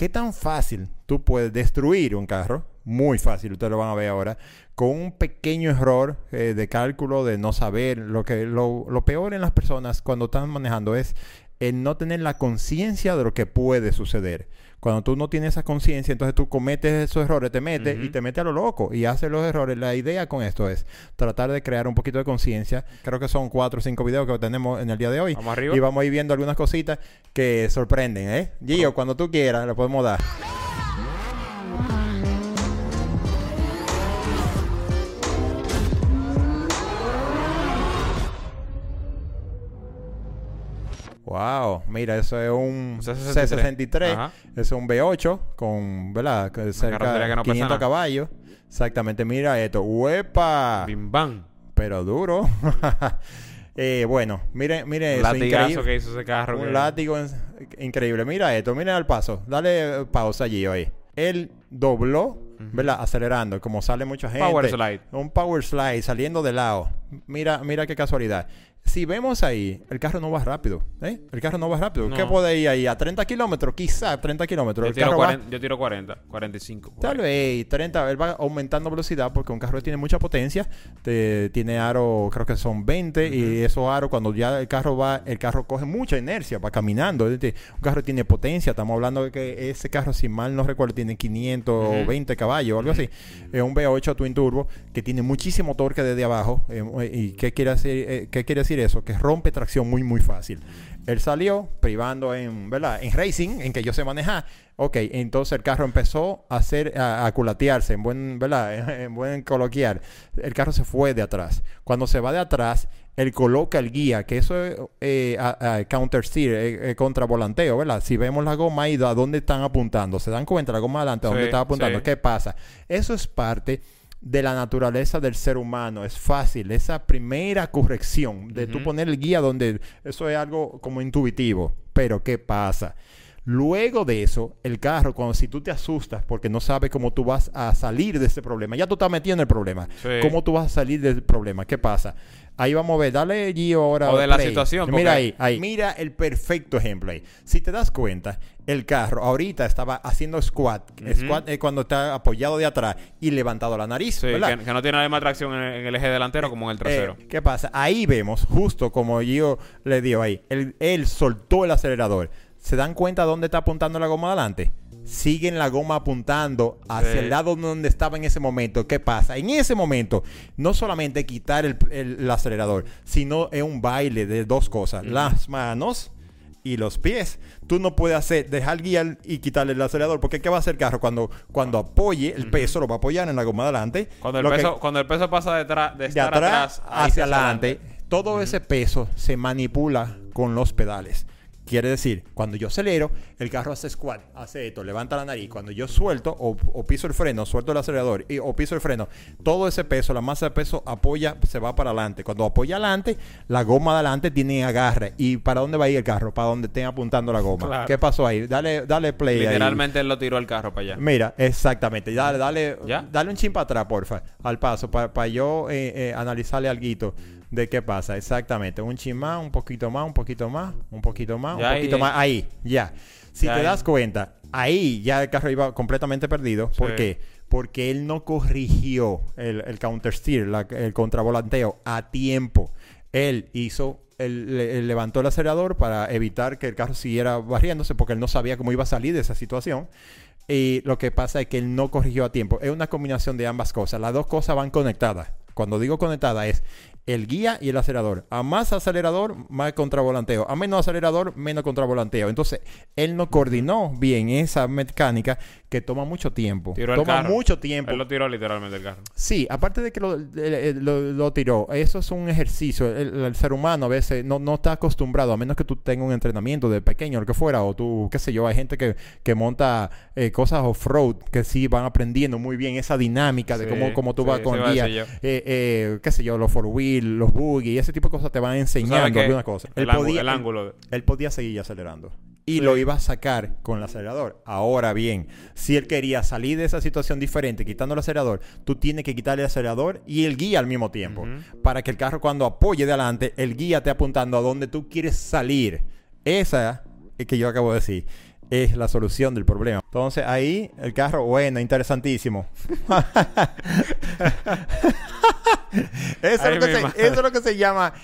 ¿qué tan fácil tú puedes destruir un carro? Muy fácil, ustedes lo van a ver ahora, con un pequeño error eh, de cálculo, de no saber. Lo, que, lo, lo peor en las personas cuando están manejando es el no tener la conciencia de lo que puede suceder. Cuando tú no tienes esa conciencia, entonces tú cometes esos errores, te metes y te metes a lo loco y haces los errores. La idea con esto es tratar de crear un poquito de conciencia. Creo que son cuatro o cinco videos que tenemos en el día de hoy. Vamos arriba. Y vamos a ir viendo algunas cositas que sorprenden, ¿eh? Gio, cuando tú quieras, le podemos dar. Wow, mira, eso es un C63. C63, Ajá. eso es un V8 con, ¿verdad? Que Cerca carrocería que de no pesa 500 nada. caballos. Exactamente, mira esto. ¡Uepa! Bim bam. Pero duro. Eh, bueno, mire, mire Un eso. latigazo que hizo ese carro. Un que- látigo en- increíble. Mira esto, mira al paso. Dale pausa allí hoy. Él dobló, ¿verdad? Acelerando, como sale mucha gente. Power slide. Un power slide saliendo de lado. Mira, mira qué casualidad. Si vemos ahí, el carro no va rápido. ¿eh? El carro no va rápido. No. ¿Qué puede ir ahí? A 30 kilómetros, quizá 30 kilómetros. Yo El tiro, carro va 40, yo tiro 40, 45. por Tal vez 30, él va aumentando velocidad porque un carro tiene mucha potencia, te- tiene aro, creo que son 20 y esos aros cuando ya el carro va, el carro coge mucha inercia, va caminando, un carro tiene potencia, estamos hablando de que ese carro si mal no recuerdo tiene 520 caballos o algo así, es un V8 Twin Turbo que tiene muchísimo torque desde abajo eh, y qué quiere decir, eh, qué quiere decir eso, que rompe tracción muy muy fácil. Él salió privando en, ¿verdad? En racing, en que yo sé manejar. Ok, entonces el carro empezó a hacer, a, a culatearse, en buen, ¿verdad? En buen coloquial. El carro se fue de atrás. Cuando se va de atrás, él coloca el guía, que eso es eh, a- a counter steer, eh, eh, contra volanteo, ¿verdad? Si vemos la goma ahí, ¿a dónde están apuntando? ¿Se dan cuenta la goma adelante, a dónde Sí, está apuntando? sí. ¿Qué pasa? Eso es parte de la naturaleza del ser humano. Es fácil. Esa primera corrección de tú Ujú. poner el guía donde eso es algo como intuitivo. Pero ¿qué pasa? Luego de eso, el carro, cuando si tú te asustas porque no sabes cómo tú vas a salir de ese problema, ya tú estás metido en el problema. Sí. ¿Cómo tú vas a salir del problema? ¿Qué pasa? Ahí vamos a ver, dale Gio ahora. O de la play. situación, Mira ahí, ahí. Mira el perfecto ejemplo ahí. Si te das cuenta, el carro ahorita estaba haciendo squat. Squat es cuando está apoyado de atrás y levantado la nariz. Sí, ¿verdad? que, que no tiene la misma tracción en, en el eje delantero como en el trasero. Eh, ¿Qué pasa? Ahí vemos, justo como Gio le dio ahí, él, él soltó el acelerador. ¿Se dan cuenta dónde está apuntando la goma adelante? Siguen la goma apuntando hacia Sí. el lado donde estaba en ese momento. ¿Qué pasa? En ese momento, no solamente quitar el, el- el acelerador, sino es un baile de dos cosas: las manos y los pies. Tú no puedes hacer, dejar guiar y quitarle el acelerador. Porque ¿qué va a hacer el carro? Cuando, cuando apoye, el peso lo va a apoyar en la goma adelante. cuando, el que- peso, cuando el peso pasa detrás, de, de estar atrás, hacia adelante, todo ese peso se manipula con los pedales. Quiere decir, cuando yo acelero, el carro hace squat, hace esto, levanta la nariz. Cuando yo suelto o, o piso el freno, suelto el acelerador y, o piso el freno, todo ese peso, la masa de peso apoya, se va para adelante. Cuando apoya adelante, la goma de adelante tiene agarre. ¿Y para dónde va a ir el carro? Para donde esté apuntando la goma. Claro. ¿Qué pasó ahí? Dale, dale play ahí. Literalmente él lo tiró el carro para allá. Mira, exactamente. Dale, dale, ¿Ya? dale un chin para atrás, porfa, al paso, para yo eh, eh, analizarle algo de qué pasa. Exactamente. Un chin más, un poquito más, un poquito más, un poquito más, Ya un poquito más. Ahí, ya. Si Ya te ahí. das cuenta, ahí ya el carro iba completamente perdido. ¿Por Sí. qué? Porque él no corrigió el, el counter steer, la- el contravolanteo a tiempo. Él hizo, él, le- él levantó el acelerador para evitar que el carro siguiera barriéndose porque él no sabía cómo iba a salir de esa situación. Y lo que pasa es que él no corrigió a tiempo. Es una combinación de ambas cosas. Las dos cosas van conectadas. Cuando digo conectada es el guía y el acelerador. A más acelerador, más contravolanteo. A menos acelerador, menos contravolanteo. Entonces, él no coordinó bien esa mecánica que toma mucho tiempo. Tiró el toma carro. mucho tiempo. Él lo tiró literalmente el carro. Sí, aparte de que lo, lo- lo tiró, eso es un ejercicio. El, el ser humano a veces no, no está acostumbrado, a menos que tú tengas un entrenamiento de pequeño, lo que fuera, o tú, qué sé yo, hay gente que, que monta eh, cosas off-road, que sí van aprendiendo muy bien esa dinámica de Sí, cómo, cómo tú sí, vas con guía. Eh, eh, qué sé yo, los four wheel, los buggy, ese tipo de cosas te van enseñando que algunas cosas. El, Él ángulo, podía- el ángulo. él podía seguir acelerando. Y lo iba a sacar con el acelerador. Ahora bien, si él quería salir de esa situación diferente quitando el acelerador, tú tienes que quitarle el acelerador y el guía al mismo tiempo. Para que el carro cuando apoye de adelante, el guía esté apuntando a donde tú quieres salir. Esa es que yo acabo de decir. es la solución del problema. Entonces ahí el carro, bueno, interesantísimo. eso, Ay, es lo que mi se, eso es lo que se llama...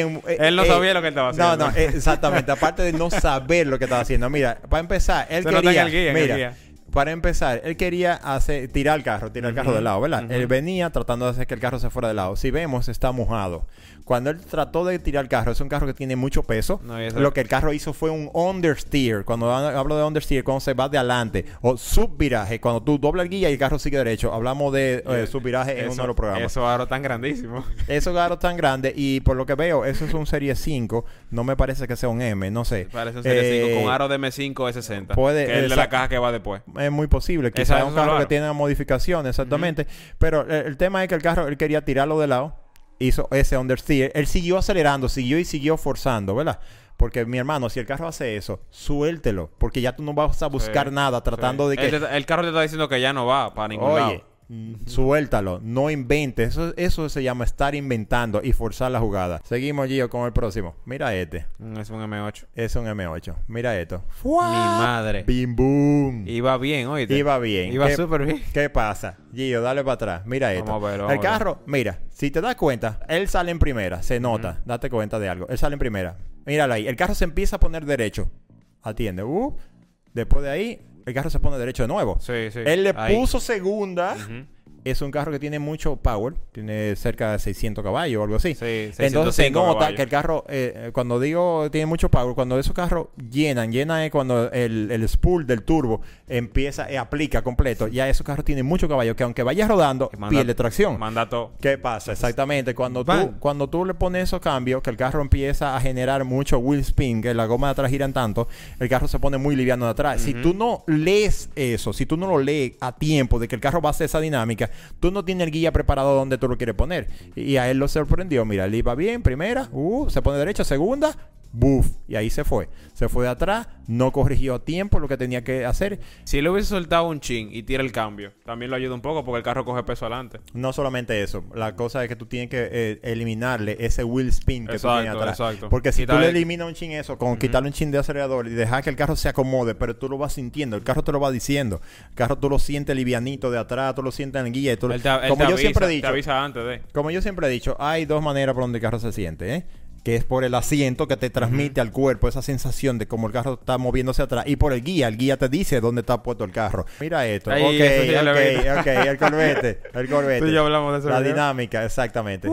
Él no eh, sabía lo que estaba No, haciendo. no, eh, exactamente. Aparte de no saber lo que estaba haciendo. Mira, para empezar, él Se quería... en el guía, en el mira, guía. para empezar, él quería hacer, tirar el carro, tirar el carro de lado, ¿verdad? Él venía tratando de hacer que el carro se fuera de lado. Si vemos, está mojado. Cuando él trató de tirar el carro, es un carro que tiene mucho peso. No, Lo que el carro hizo fue un understeer. Cuando ha- hablo de understeer, cuando se va de adelante. O subviraje, cuando tú doblas el guía y el carro sigue derecho. Hablamos de eh, subviraje en uno de los programas. Esos aros tan grandísimos. Esos garos tan grandes y por lo que veo, eso es un Serie 5. No me parece que sea un M, no sé. Parece un Serie 5 Eh, con aro de M5 S60. puede- que es el de la caja que va después. Es muy posible. Quizás es un carro que tiene modificaciones, exactamente. Pero el, el tema es que el carro, él quería tirarlo de lado. Hizo ese understeer. Él siguió acelerando, siguió y siguió forzando, ¿verdad? Porque mi hermano, si el carro hace eso, suéltelo. Porque ya tú no vas a buscar Sí, nada tratando Sí. de que... El, el carro te está diciendo que ya no va para ningún Oye, lado. Suéltalo, no inventes. Eso, eso se llama estar inventando y forzar la jugada. Seguimos, Gio, con el próximo. Mira este. Mm, Es un M8. Es un M8. Mira esto. Mi madre. Bim boom. Iba bien, oíste. Iba bien. Iba ¿Qué- súper bien. ¿Qué pasa? Gio, dale para atrás. Mira esto. Vamos a verlo, el vamos a ver. carro, mira, si te das cuenta, él sale en primera, se nota, date cuenta de algo. Él sale en primera. Míralo ahí. El carro se empieza a poner derecho. Atiende. Uh, después de ahí, el carro se pone derecho de nuevo. Sí, sí. Él le Ahí. puso segunda. Es un carro que tiene mucho power, tiene cerca de 600 caballos o algo así. Sí, Entonces se 605 nota caballos. que el carro, eh, cuando digo tiene mucho power, cuando esos carros llenan, llena es cuando el, el spool del turbo empieza y aplica completo. Ya esos carros tienen mucho caballo que aunque vaya rodando, pierde tracción. Manda todo. ¿Qué pasa? Exactamente. Cuando tú, cuando tú le pones esos cambios, que el carro empieza a generar mucho wheel spin, que la goma de atrás giran tanto, el carro se pone muy liviano de atrás. Si tú no lees eso, si tú no lo lees a tiempo de que el carro va a hacer esa dinámica, tú no tienes el guía preparado donde tú lo quieres poner. Y a él lo sorprendió. Mira, él iba bien, primera, uh, se pone derecha, segunda, buf. Y ahí se fue. Se fue de atrás, no corrigió a tiempo lo que tenía que hacer. Si le hubiese soltado un chin y tira el cambio, también lo ayuda un poco porque el carro coge peso adelante. No solamente eso, la cosa es que tú tienes que eh, eliminarle ese wheel spin que tú Exacto, tienes atrás. exacto. Porque si tú le eliminas un chin eso, con quitarle un chin de acelerador y dejar que el carro se acomode, pero tú lo vas sintiendo, el carro te lo va diciendo. El carro tú lo sientes livianito de atrás, tú lo sientes en el guía. tú lo- te, como yo avisa, siempre he te dicho, avisa antes de. como yo siempre he dicho, hay dos maneras por donde el carro se siente, ¿eh? Que es por el asiento que te transmite al cuerpo esa sensación de cómo el carro está moviéndose atrás. Y por el guía. El guía te dice dónde está puesto el carro. Mira esto. Ahí, ok, ok, ok. El corbete. El corbete. Tú y yo hablamos de eso, La ¿verdad? dinámica, exactamente.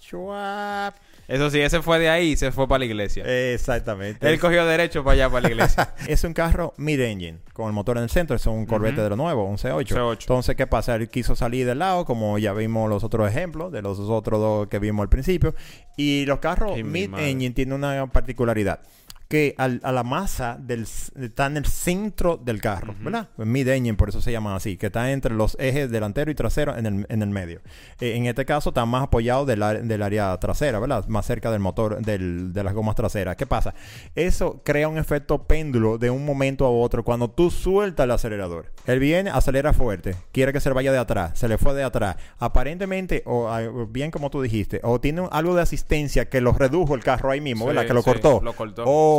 Chuap. Eso sí, ese fue de ahí y se fue para la iglesia. Exactamente. Él cogió derecho para allá, para la iglesia. es un carro mid-engine, con el motor en el centro. Es un Corvette de lo nuevo, un C8. C8. Entonces, ¿qué pasa? Él quiso salir del lado, como ya vimos los otros ejemplos, de los otros dos que vimos al principio. Y los carros mid-engine tienen una particularidad. Que al- a la masa del, está en el centro del carro, ¿verdad? Mid-engine, por eso se llama así, que está entre los ejes delantero y trasero en el, en el medio. Eh, en este caso está más apoyado del, del área trasera, ¿verdad? Más cerca del motor, del- de las gomas traseras. ¿Qué pasa? Eso crea un efecto péndulo de un momento a otro cuando tú sueltas el acelerador. Él viene, acelera fuerte, quiere que se le vaya de atrás, se le fue de atrás. Aparentemente, o bien como tú dijiste, o tiene algo de asistencia que lo redujo el carro ahí mismo, Sí, ¿verdad? Que lo sí, cortó. lo cortó. O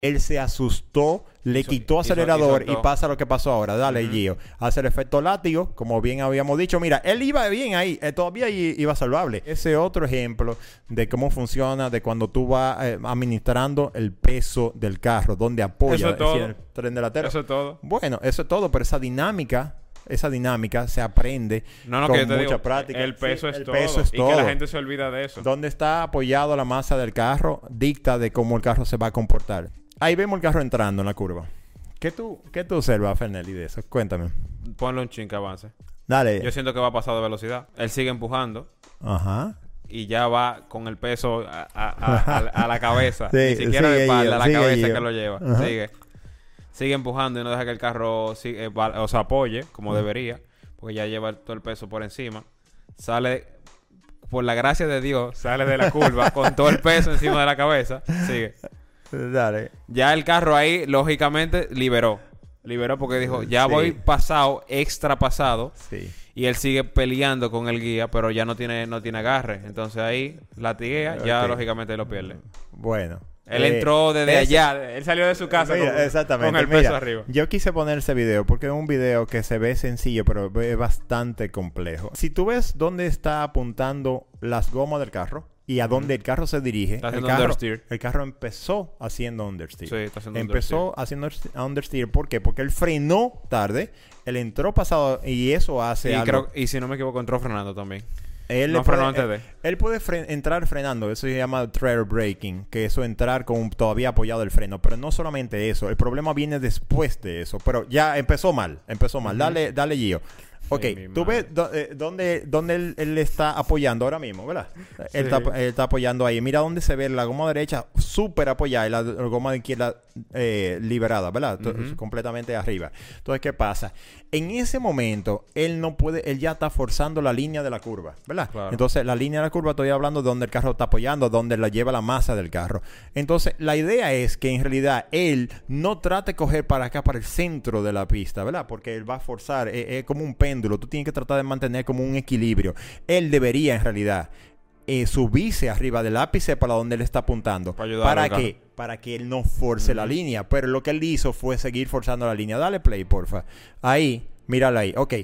Él se asustó, le Hizo- quitó acelerador hizo y pasa lo que pasó ahora. Dale, Gio. Hace el efecto látigo, como bien habíamos dicho. Mira, él iba bien ahí, eh, todavía iba salvable. Ese otro ejemplo de cómo funciona, de cuando tú vas eh, administrando el peso del carro, donde apoya Eso es todo. el tren delantero. Eso es todo. Bueno, eso es todo, pero esa dinámica, esa dinámica se aprende No, no, con que mucha digo, práctica. el peso Sí, es el todo. peso es y todo. que la gente se olvida de eso. Donde está apoyado la masa del carro dicta de cómo el carro se va a comportar. Ahí vemos el carro entrando en la curva. ¿Qué tú, qué tú observas, Fernelli, de eso? Cuéntame. Ponle un chin que avance. Dale. Yo siento que va a pasar de velocidad. Él sigue empujando Ajá. y ya va con el peso a, a- a- a- a la cabeza. Sí, Ni siquiera de espalda, a la cabeza que lo lleva. Ajá. Sigue. Sigue empujando y no deja que el carro siga- eh, va- o sea, apoye como debería. Porque ya lleva todo el peso por encima. Sale, por la gracia de Dios, sale de la curva con todo el peso encima de la cabeza. Sigue. Dale. Ya el carro ahí, lógicamente, liberó. Liberó porque dijo, ya Sí. voy pasado, extra pasado. Sí. Y él sigue peleando con el guía, pero ya no tiene, no tiene agarre. Entonces ahí latiguea, ya Ok. lógicamente lo pierde. Bueno. Él Eh, entró desde allá. Él salió de su casa Mira, con, exactamente. con el peso Mira, arriba. Yo quise poner ese video porque es un video que se ve sencillo, pero es bastante complejo. Si tú ves dónde está apuntando las gomas del carro y a dónde el carro se dirige, Está el carro, understeer. el carro empezó haciendo understeer. Sí, está haciendo empezó haciendo understeer. ¿Por qué? Porque él frenó tarde, él entró pasado y eso hace Y, algo. creo, y si no me equivoco, entró Fernando también. Él No frenó de. Él, él puede fre- entrar frenando, eso se llama trailer braking, que eso entrar con todavía apoyado el freno, pero no solamente eso, el problema viene después de eso, pero ya empezó mal, empezó mal, dale, dale Gio. Ok, Ay, tú ves eh, dónde, dónde él, él está apoyando ahora mismo, ¿verdad? Él, está, él está apoyando ahí. Mira dónde se ve la goma derecha súper apoyada y la, la goma de izquierda eh, liberada, ¿verdad? Completamente arriba. Entonces, ¿qué pasa? En ese momento, él no puede, él ya está forzando la línea de la curva, ¿verdad? Claro. Entonces, la línea de la curva, estoy hablando de donde el carro está apoyando, donde la lleva la masa del carro. Entonces, la idea es que en realidad él no trate de coger para acá, para el centro de la pista, ¿verdad? Porque él va a forzar, es, es como un péndulo, tú tienes que tratar de mantener como un equilibrio. Él debería, en realidad, eh, subirse arriba del ápice para donde él está apuntando. Para ayudarlo ¿Para qué? Para que él no force la línea. Pero lo que él hizo fue seguir forzando la línea. Dale play, porfa. Ahí, míralo ahí. Ok.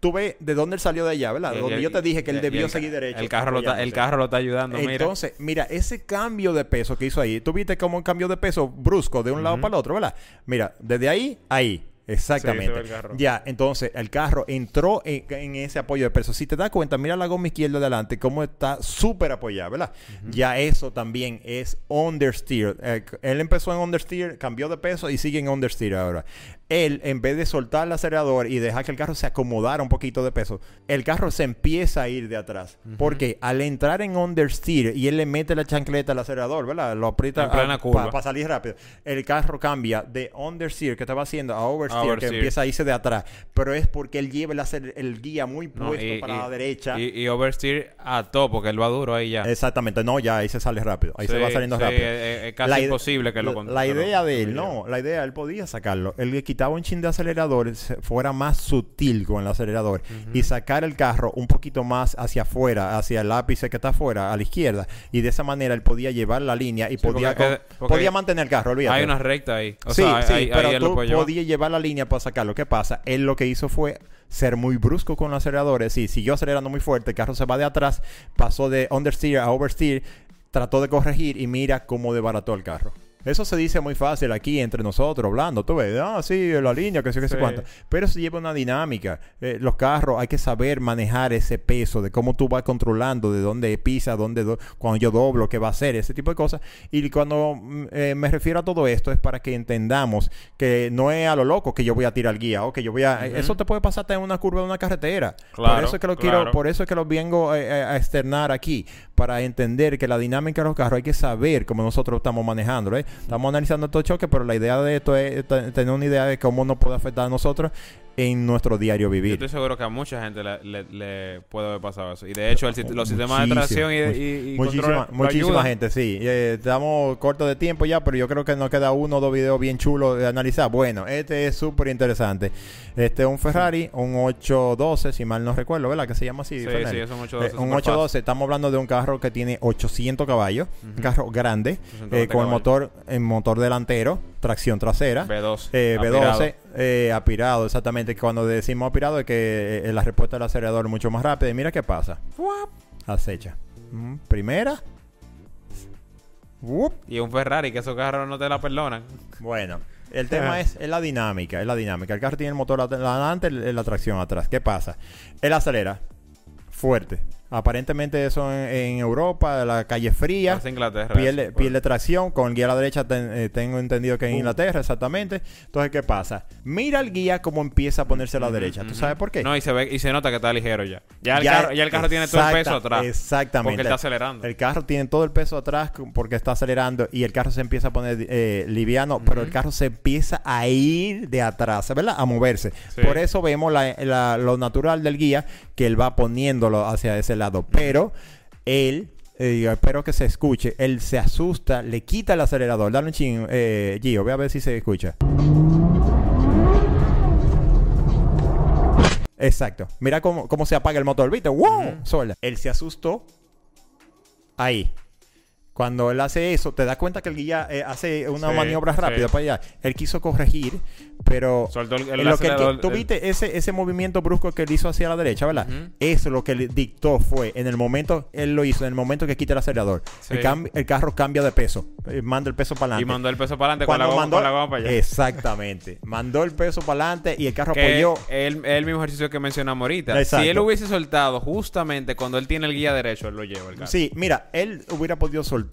Tú ves de dónde él salió de allá, ¿verdad? Y- donde y- yo te dije que él debió seguir derecho. El carro, lo está, el carro lo está ayudando. Entonces, mira, ese cambio de peso que hizo ahí, tú viste como un cambio de peso brusco de un lado para el otro, ¿verdad? Mira, desde ahí, ahí. Exactamente. Sí, el ya, entonces el carro entró en, en ese apoyo de peso. Si te das cuenta, mira la goma izquierda adelante, cómo está súper apoyada, ¿verdad? Ya eso también es understeer. Eh, él empezó en understeer, cambió de peso y sigue en understeer ahora. Él, en vez de soltar el acelerador y dejar que el carro se acomodara un poquito de peso, el carro se empieza a ir de atrás. Porque al entrar en understeer y él le mete la chancleta al acelerador, ¿verdad? Lo aprieta para salir rápido. El carro cambia de understeer que estaba haciendo a oversteer, que Oversteer. empieza a irse de atrás. Pero es porque él lleva el, el guía muy No, puesto y- para y- la derecha. Y, y oversteer a todo, porque él va duro ahí ya. Exactamente, no, ya ahí se sale rápido. Ahí se Sí, va saliendo sí, rápido. Es, es casi La imposible que lo la- que idea de él, que no, la idea, él podía sacarlo. Él le quitaba un chin de acelerador, fuera más sutil con el acelerador y sacar el carro un poquito más hacia afuera, hacia el ápice que está afuera, a la izquierda. Y de esa manera él podía llevar la línea y Sí, podía, porque- podía mantener el carro, olvídate. Hay una recta ahí. O sí, sea, sí, ahí, pero ahí tú podías llevar la línea para sacarlo. ¿Qué pasa? Él lo que hizo fue ser muy brusco con los aceleradores y siguió acelerando muy fuerte. El carro se va de atrás, pasó de understeer a oversteer, trató de corregir y mira cómo desbarató el carro. Eso se dice muy fácil aquí entre nosotros, hablando. Tú ves, ah, sí, la línea, que sé, que sé Sí. cuánto. Pero eso lleva una dinámica. Eh, los carros hay que saber manejar ese peso, de cómo tú vas controlando, de dónde pisa, dónde do- cuando yo doblo, qué va a hacer, ese tipo de cosas. Y cuando mm, eh, me refiero a todo esto es para que entendamos que no es a lo loco que yo voy a tirar guía o que yo voy a... Ujú. Eso te puede pasar en una curva de una carretera. por Claro, eso es que lo claro. quiero, por eso es que lo vengo eh, eh, a externar aquí, para entender que la dinámica de los carros hay que saber cómo nosotros estamos manejando. ¿eh? Estamos analizando estos choques, pero la idea de esto es te- tener una idea de cómo nos puede afectar a nosotros en nuestro diario Yo vivir. estoy seguro que a mucha gente le, le- le puede haber pasado eso. Y de hecho, el los sistemas de tracción y, y, y muchísima, muchísima gente, sí. Eh, estamos cortos de tiempo ya, pero yo creo que nos queda uno o dos videos bien chulos de analizar. Bueno, este es súper interesante. Este es un Ferrari, un 812, si mal no recuerdo, ¿verdad? Que se llama así. Sí, sí, es un 812 Eh, un super 812, estamos hablando de un carro que tiene 800 caballos, un carro grande, 820 eh, con el motor, el motor delantero, tracción trasera. B2. Eh, aspirado. B12, eh, aspirado, exactamente. Cuando decimos aspirado es que eh, la respuesta del acelerador es mucho más rápida. Y mira qué pasa. Acecha. Mm, Primera. Wup. Y un Ferrari, que esos carros no te la perdonan. Bueno, el tema Ajá. es, es la dinámica, es la dinámica. El carro tiene el motor adelante, el- la tracción atrás. ¿Qué pasa? Él acelera fuerte. Aparentemente eso en, en Europa, la calle fría. Hace Inglaterra. Pierde, eso, pues. pierde tracción con el guía a la derecha ten- eh, tengo entendido que en Inglaterra exactamente entonces qué pasa mira el guía cómo empieza a ponerse a la derecha tú sabes por qué No, y se ve y se nota que está ligero ya. Ya el Ya- carro, ya el carro tiene todo el peso atrás. exactamente Porque está acelerando. el carro tiene todo el peso atrás porque está acelerando y el carro se empieza a poner eh, liviano pero el carro se empieza a ir de atrás ¿verdad? a moverse Sí. por eso vemos la- la- lo natural del guía que él va poniéndolo hacia ese lado pero él eh, yo espero que se escuche. Él se asusta, le quita el acelerador. Dale un ching, eh, Gio, ve a ver si se escucha. Exacto. Mira cómo, cómo se apaga el motor, ¿viste? ¡Wow! Sola. Él se asustó. Ahí. Cuando él hace eso, te das cuenta que el guía eh, hace una Sí, maniobra sí. rápida para allá. Él quiso corregir, pero Soltó el, el lo que tú viste ese, ese movimiento brusco que él hizo hacia la derecha, ¿verdad? Ujú. Eso lo que le dictó fue, en el momento, él lo hizo, en el momento que quita el acelerador. Sí. El, cam- el carro cambia de peso, eh, manda el peso para adelante. Y mandó el peso para adelante con la, Cuando goma, mandó, con la goma para allá. Exactamente. Mandó el peso para adelante y el carro Que apoyó. el, el mismo ejercicio que mencionamos ahorita. Exacto. Si él hubiese soltado justamente cuando él tiene el guía derecho, él lo lleva el carro. Sí, mira, él hubiera podido soltar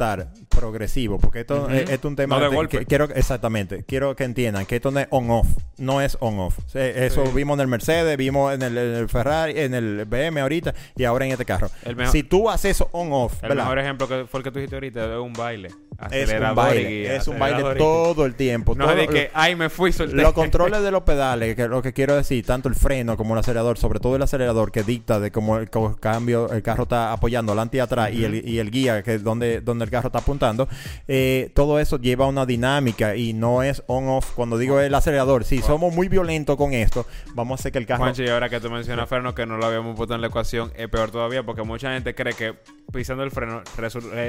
progresivo, porque esto, es un tema No de que- quiero exactamente, quiero que entiendan que esto no es on-off, no es on-off. Eso Sí. vimos en el Mercedes, vimos en el, en el Ferrari, en el BM ahorita y ahora en este carro. Mejor- si tú haces eso on-off, El ¿verdad? mejor ejemplo que fue el que tú dijiste ahorita es un baile. es un baile, es un baile todo el tiempo. No todo- de que, ay, me fui, solté. Los controles de los pedales, que lo que quiero decir, tanto el freno como el acelerador, sobre todo el acelerador que dicta de cómo el cambio, el carro está apoyando adelante y atrás y, el, y el guía, que es donde, donde el carro está apuntando, eh, todo eso lleva una dinámica y no es on-off. Cuando digo el acelerador, si somos muy violentos con esto, vamos a hacer que el carro... Juanchi, y ahora que tú mencionas freno, que no lo habíamos puesto en la ecuación, es peor todavía porque mucha gente cree que pisando el freno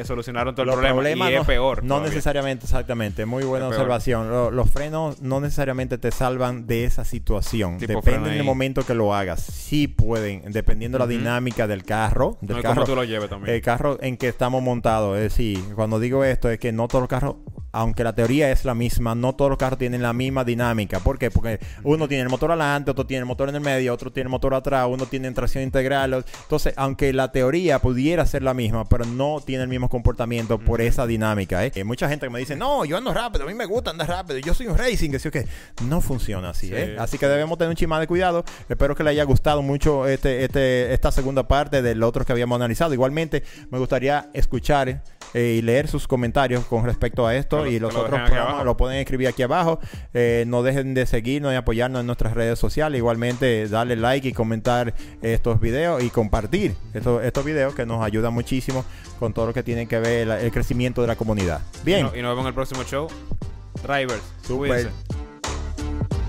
solucionaron todo el Los problema problemas y no, es peor. No todavía. necesariamente, exactamente. Muy buena Es observación. Lo- los frenos no necesariamente te salvan de esa situación. Tipo Depende del momento que lo hagas. Sí pueden, dependiendo de la dinámica del carro. Del No, carro tú lo lleves también. el carro en que estamos montados. Es decir, cuando digo esto es que no todos los carros, aunque la teoría es la misma, no todos los carros tienen la misma dinámica. ¿Por qué? Porque uno tiene el motor adelante, otro tiene el motor en el medio, otro tiene el motor atrás, uno tiene tracción integral. Entonces, aunque la teoría pudiera ser la misma, pero no tiene el mismo comportamiento por esa dinámica. ¿eh? Hay mucha gente que me dice, no, yo ando rápido, a mí me gusta andar rápido, yo soy un racing, que sí qué. No funciona así. Sí. ¿eh? Así que debemos tener un chima de cuidado. Espero que le haya gustado mucho este, este, esta segunda parte del otro que habíamos analizado. Igualmente, me gustaría escuchar eh, y leer sus comentarios con respecto a esto y los lo otros programas lo pueden escribir aquí abajo. Eh, no dejen de seguirnos y apoyarnos en nuestras redes sociales. Igualmente, darle like y comentar estos videos y compartir estos, estos videos que nos ayudan muchísimo con todo lo que tiene que ver la- el crecimiento de la comunidad. Y, Bien, no- y nos vemos en el próximo show. Drivers, Super.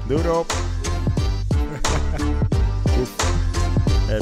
duro. El.